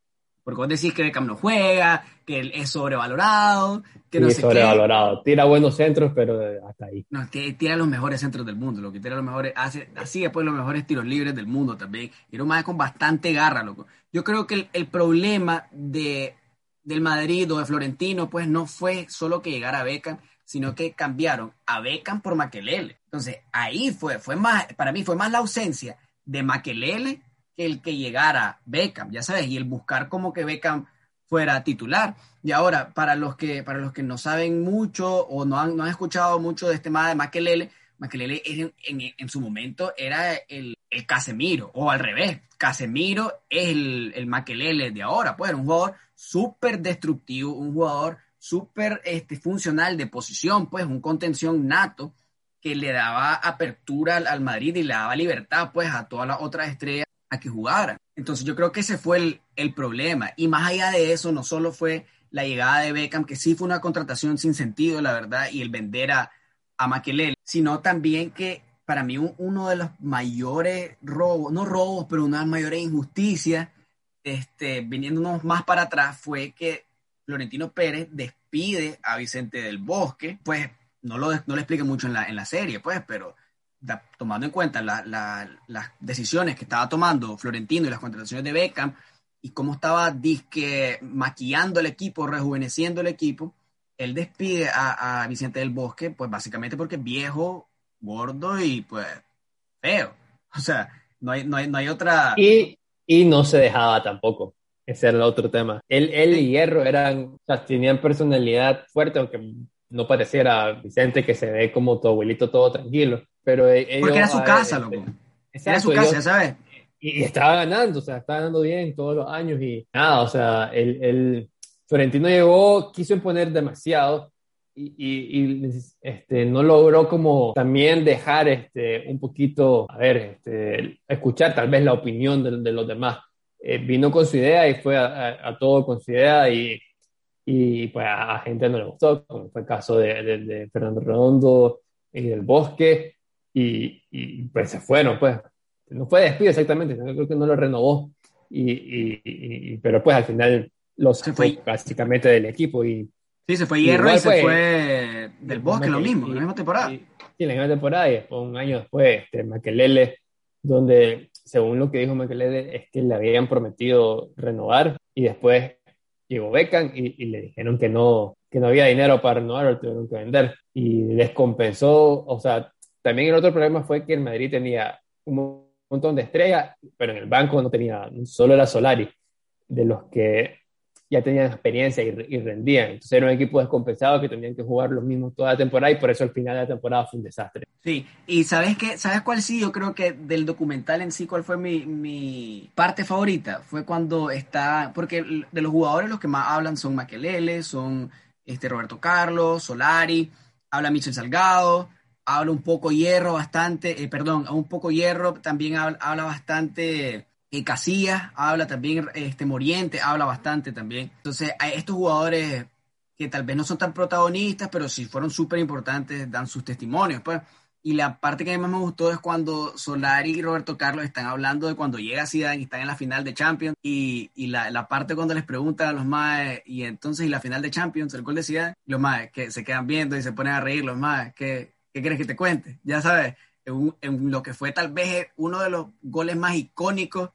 Porque vos decís que Beckham no juega, que él es sobrevalorado, que no sí, sobrevalorado. Tira buenos centros, pero hasta ahí. No, que tira los mejores centros del mundo, lo que tira los mejores, hace, así después los mejores tiros libres del mundo también. Y era un con bastante garra, loco. Yo creo que el, problema de, del Madrid o de Florentino, pues no fue solo que llegara a Beckham, sino que cambiaron a Beckham por Maquelele. Entonces, ahí fue, fue más, para mí fue más la ausencia de Maquelele que el que llegara Beckham, ya sabes, y el buscar como que Beckham fuera titular. Y ahora, para los que, para los que no saben mucho o no han, no han escuchado mucho de este tema de Maquelele, Maquelele en, en, su momento era el, el, Casemiro, o al revés, Casemiro es el, el Maquelele de ahora, pues era un jugador súper destructivo, un jugador súper este, funcional de posición, pues un contención nato que le daba apertura al, al Madrid y le daba libertad pues a todas las otras estrellas a que jugaran. Entonces yo creo que ese fue el, problema. Y más allá de eso, no solo fue la llegada de Beckham, que sí fue una contratación sin sentido, la verdad, y el vender a, a sino también que para mí uno de los mayores robos, no robos, pero una de las mayores injusticias, este, viniéndonos más para atrás, fue que Florentino Pérez despide a Vicente del Bosque, pues no lo, no lo expliqué mucho en la, en la serie, pues, pero tomando en cuenta las decisiones que estaba tomando Florentino y las contrataciones de Beckham y cómo estaba disque maquillando el equipo, rejuveneciendo el equipo, él despide a, Vicente del Bosque, pues básicamente porque es viejo, gordo y pues feo. O sea, no hay, no hay, otra... Y, y no se dejaba tampoco. Ese era el otro tema. Él, él y Hierro eran, o sea, tenían personalidad fuerte, aunque no pareciera Vicente que se ve como tu abuelito todo tranquilo. Pero e-, Porque era su casa, loco. era su casa, ¿sabes? Y, estaba ganando, o sea, estaba ganando bien todos los años y nada, o sea, el, el Florentino llegó, quiso imponer demasiado y, y, este, no logró como también dejar este, un poquito, a ver, este, escuchar tal vez la opinión de, de los demás. Eh, vino con su idea y fue a, a, todo con su idea y, y pues a, gente no le gustó, como fue el caso de, de, de Fernando Redondo y del Bosque y, y, pues se fueron, pues. No fue despido exactamente, creo que no lo renovó, y, y pero pues al final los se fue básicamente del equipo. Y, sí, se fue Hierro y, se fue del Bosque, lo mismo, la misma temporada. Sí, la misma temporada, y después, un año después, este, Maquelele, donde según lo que dijo Maquelele, es que le habían prometido renovar, y después llegó Beckham y, y le dijeron que no, que no había dinero para renovar, lo tuvieron que vender. Y les compensó, o sea, también el otro problema fue que el Madrid tenía un montón de estrellas, pero en el banco no tenía, solo era Solari, de los que ya tenían experiencia y, rendían. Entonces era un equipo descompensado que tenían que jugar los mismos toda la temporada y por eso al final de la temporada fue un desastre. Sí, y ¿sabes qué? ¿Sabes cuál sí? Yo creo que del documental en sí, ¿cuál fue mi, mi parte favorita? Fue cuando está, porque de los jugadores los que más hablan son Maquelele, son este, Roberto Carlos, Solari, habla Michel Salgado, habla un poco hierro bastante, eh, perdón, un poco hierro, también habla, bastante eh, Casillas, habla también este Moriente, habla bastante también. Entonces, a estos jugadores que tal vez no son tan protagonistas, pero sí fueron súper importantes, dan sus testimonios, pues. Y la parte que a mí más me gustó es cuando Solari y Roberto Carlos están hablando de cuando llega Zidane y están en la final de Champions y, y la, la, parte cuando les preguntan a los maes y entonces y la final de Champions, el gol de Zidane, los maes que se quedan viendo y se ponen a reír, los maes, ¿qué, qué quieres que te cuente? Ya sabes, en, en, lo que fue tal vez uno de los goles más icónicos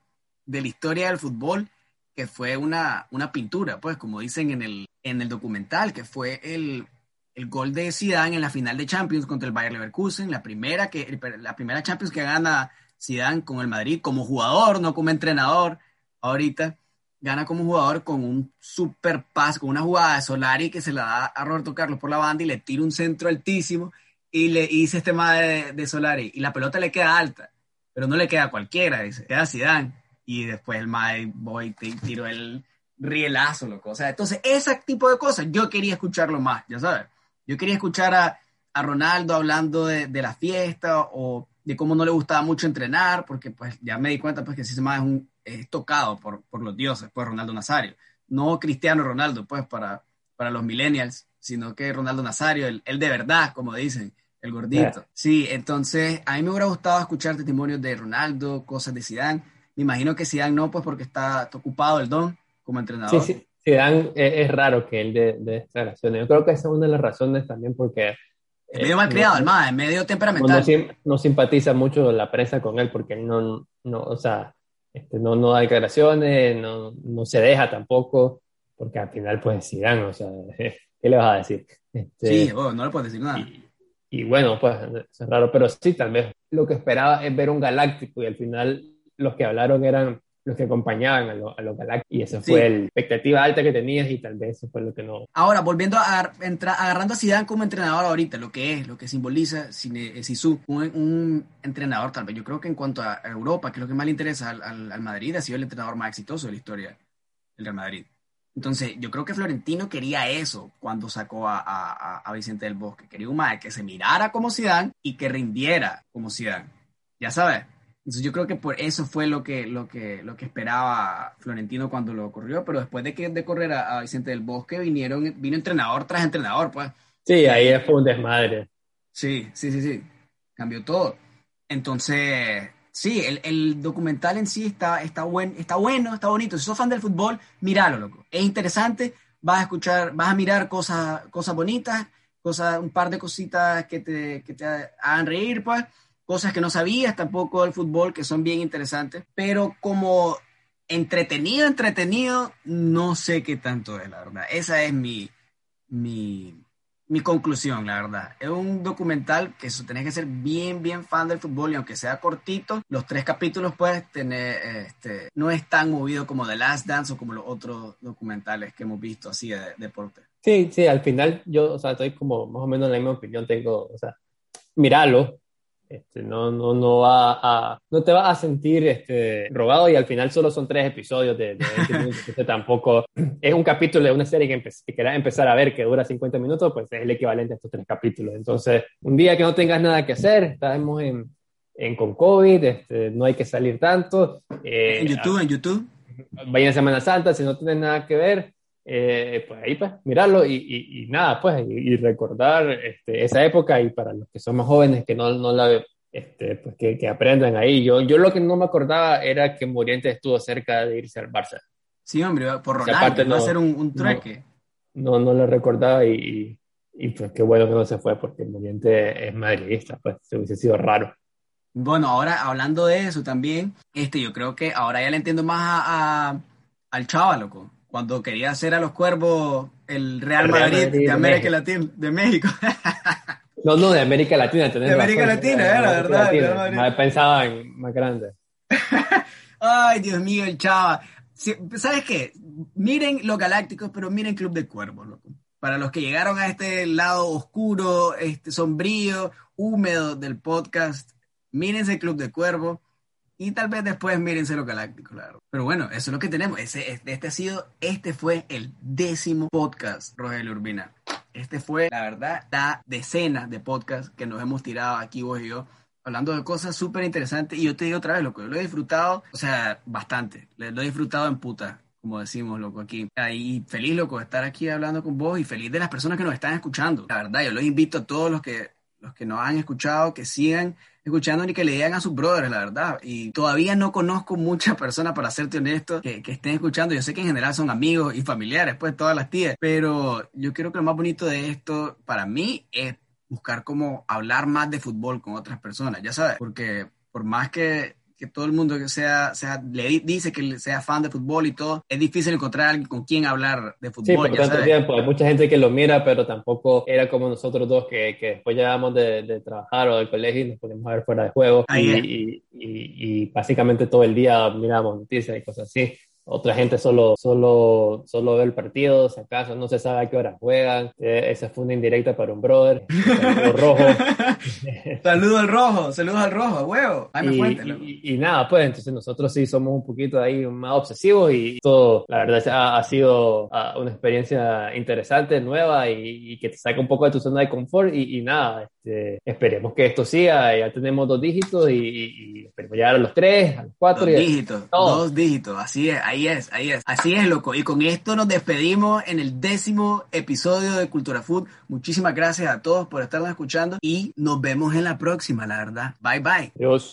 de la historia del fútbol, que fue una, una pintura, pues como dicen en el, en el documental, que fue el el gol de Zidane en la final de Champions contra el Bayer Leverkusen, la primera, que, la primera Champions que gana Zidane con el Madrid como jugador, no como entrenador. Ahorita gana como jugador con un super pas, con una jugada de Solari que se la da a Roberto Carlos por la banda y le tira un centro altísimo y le dice este madre de, Solari y la pelota le queda alta, pero no le queda a cualquiera, dice, queda Zidane y después el madre voy y tiró el rielazo, loco. O sea, entonces ese tipo de cosas yo quería escucharlo más, ya sabes. Yo quería escuchar a, Ronaldo hablando de, la fiesta o de cómo no le gustaba mucho entrenar, porque pues ya me di cuenta pues que ese es, un, es tocado por, por los dioses, pues Ronaldo Nazario. No Cristiano Ronaldo, pues para, para los millennials, sino que Ronaldo Nazario, el, de verdad, como dicen, el gordito. Sí, entonces a mí me hubiera gustado escuchar testimonios de Ronaldo, cosas de Zidane. Me imagino que Zidane no, pues porque está ocupado el don como entrenador. Sí, sí. Zidane es, raro que él dé de, declaraciones. Yo creo que esa es una de las razones también porque... Es medio malcriado, el más, es medio temperamental. No, simpatiza mucho la prensa con él porque él no, no o sea, este, no, no da declaraciones, no, no se deja tampoco, porque al final pues Zidane, o sea, ¿qué le vas a decir? Este, sí, no le puedes decir nada. Y, bueno, pues es raro, pero sí, tal vez lo que esperaba es ver un galáctico y al final los que hablaron eran los que acompañaban a, los Galácticos. Y esa fue la expectativa alta que tenías y tal vez eso fue lo que no. Ahora, volviendo a entrar, agarrando a Zidane como entrenador ahorita, lo que es, lo que simboliza Sisu, un, un entrenador tal vez. Yo creo que en cuanto a Europa, que es lo que más le interesa al, al, Madrid, ha sido el entrenador más exitoso de la historia del Real Madrid. Entonces, yo creo que Florentino quería eso cuando sacó a, a, a Vicente del Bosque. Quería un madre que se mirara como Zidane y que rindiera como Zidane. Ya sabes, entonces yo creo que por eso fue lo que, lo que, lo que esperaba Florentino cuando lo corrió, pero después de que de correr a, Vicente del Bosque vinieron, vino entrenador tras entrenador, pues. Sí, ahí fue un desmadre. Sí, sí, sí, sí. Cambió todo. Entonces, sí, el, documental en sí está, está, buen, está bueno, está bonito. Si sos fan del fútbol, míralo, loco. Es interesante, vas a escuchar, vas a mirar cosas, cosas bonitas, cosas, un par de cositas que te, que te hagan reír, pues cosas que no sabías tampoco del fútbol que son bien interesantes, pero como entretenido, entretenido, no sé qué tanto es, la verdad. Esa es mi, mi, mi conclusión, la verdad. Es un documental que eso, tenés que ser bien, bien fan del fútbol y aunque sea cortito, los tres capítulos puedes tener, este, no es tan movido como The Last Dance o como los otros documentales que hemos visto así de, deporte. Sí, sí, al final yo, o sea, estoy como más o menos en la misma opinión, tengo, o sea, míralo, este, no, no, no, va a, no te vas a sentir este, robado y al final solo son tres episodios de, de 20 minutos. Este tampoco es un capítulo de una serie que, que quieras empezar a ver que dura 50 minutos, pues es el equivalente a estos tres capítulos. Entonces, un día que no tengas nada que hacer, estamos en, en con COVID, este, no hay que salir tanto. Eh, en YouTube, en YouTube. Vaya en Semana Santa, si no tienes nada que ver, eh, pues ahí pues mirarlo y, y, nada, pues y, recordar este, esa época y para los que somos jóvenes que no, no la, este, pues que, que, aprendan ahí. Yo, yo lo que no me acordaba era que Morientes estuvo cerca de irse al Barça. Sí, hombre, por Ronaldo, no, a hacer un, un trueque. No, no, lo recordaba y, y, pues qué bueno que no se fue porque Morientes es madridista, pues se hubiese sido raro. Bueno, ahora hablando de eso también, este, yo creo que ahora ya le entiendo más a, a al chaval, loco cuando quería hacer a los cuervos el Real, Madrid, de América Latina, de México. no, no, de América Latina. De América Latina, era la verdad. Pensaba en más grande. Ay, Dios mío, el chava. ¿Sabes qué? Miren los Galácticos, pero miren Club de Cuervos, loco. Para los que llegaron a este lado oscuro, este sombrío, húmedo del podcast, mírense Club de Cuervos y tal vez después mírense lo galáctico, claro. Pero bueno, eso es lo que tenemos. Ese, este, ha sido, este fue el décimo podcast, Rogelio Urbina. este fue, la verdad, la decena de podcasts que nos hemos tirado aquí vos y yo hablando de cosas súper interesantes. Y yo te digo otra vez, loco, yo lo he disfrutado, o sea, bastante. Lo he disfrutado en puta, como decimos, loco, aquí. Y feliz, loco, estar aquí hablando con vos y feliz de las personas que nos están escuchando. La verdad, yo los invito a todos los que, los que nos han escuchado, que sigan escuchando y que le digan a sus brothers, la verdad. Y todavía no conozco muchas personas, para serte honesto, que, que, estén escuchando. Yo sé que en general son amigos y familiares, pues todas las tías. Pero yo creo que lo más bonito de esto, para mí, es buscar cómo hablar más de fútbol con otras personas, ya sabes, porque por más que, que todo el mundo que sea, sea, le dice que sea fan de fútbol y todo, es difícil encontrar alguien con quien hablar de fútbol. Sí, por tanto sabes. tiempo, hay mucha gente que lo mira, pero tampoco era como nosotros dos que, que después llegábamos de, de, trabajar o del colegio y nos poníamos a ver fuera de juego y, y, y, y, básicamente todo el día miramos noticias y cosas así. Otra gente solo, solo, solo ve el partido, si acaso no se sabe a qué hora juegan. Eh, esa fue una indirecta para un brother. Saludo rojo. saludo al rojo, saludos al rojo, huevo. Ay, me y, y, y, nada, pues entonces nosotros sí somos un poquito ahí más obsesivos y todo, la verdad, ha, ha sido uh, una experiencia interesante, nueva y, que te saca un poco de tu zona de confort. Y, nada, este, esperemos que esto siga. Ya tenemos dos dígitos y, esperemos llegar a los tres, a los cuatro. Dos y dígitos, dos dígitos, así es. Ahí es, ahí es. Así es, loco. Y con esto nos despedimos en el décimo episodio de Cultura Food. Muchísimas gracias a todos por estarnos escuchando y nos vemos en la próxima, la verdad. Bye bye. Adiós.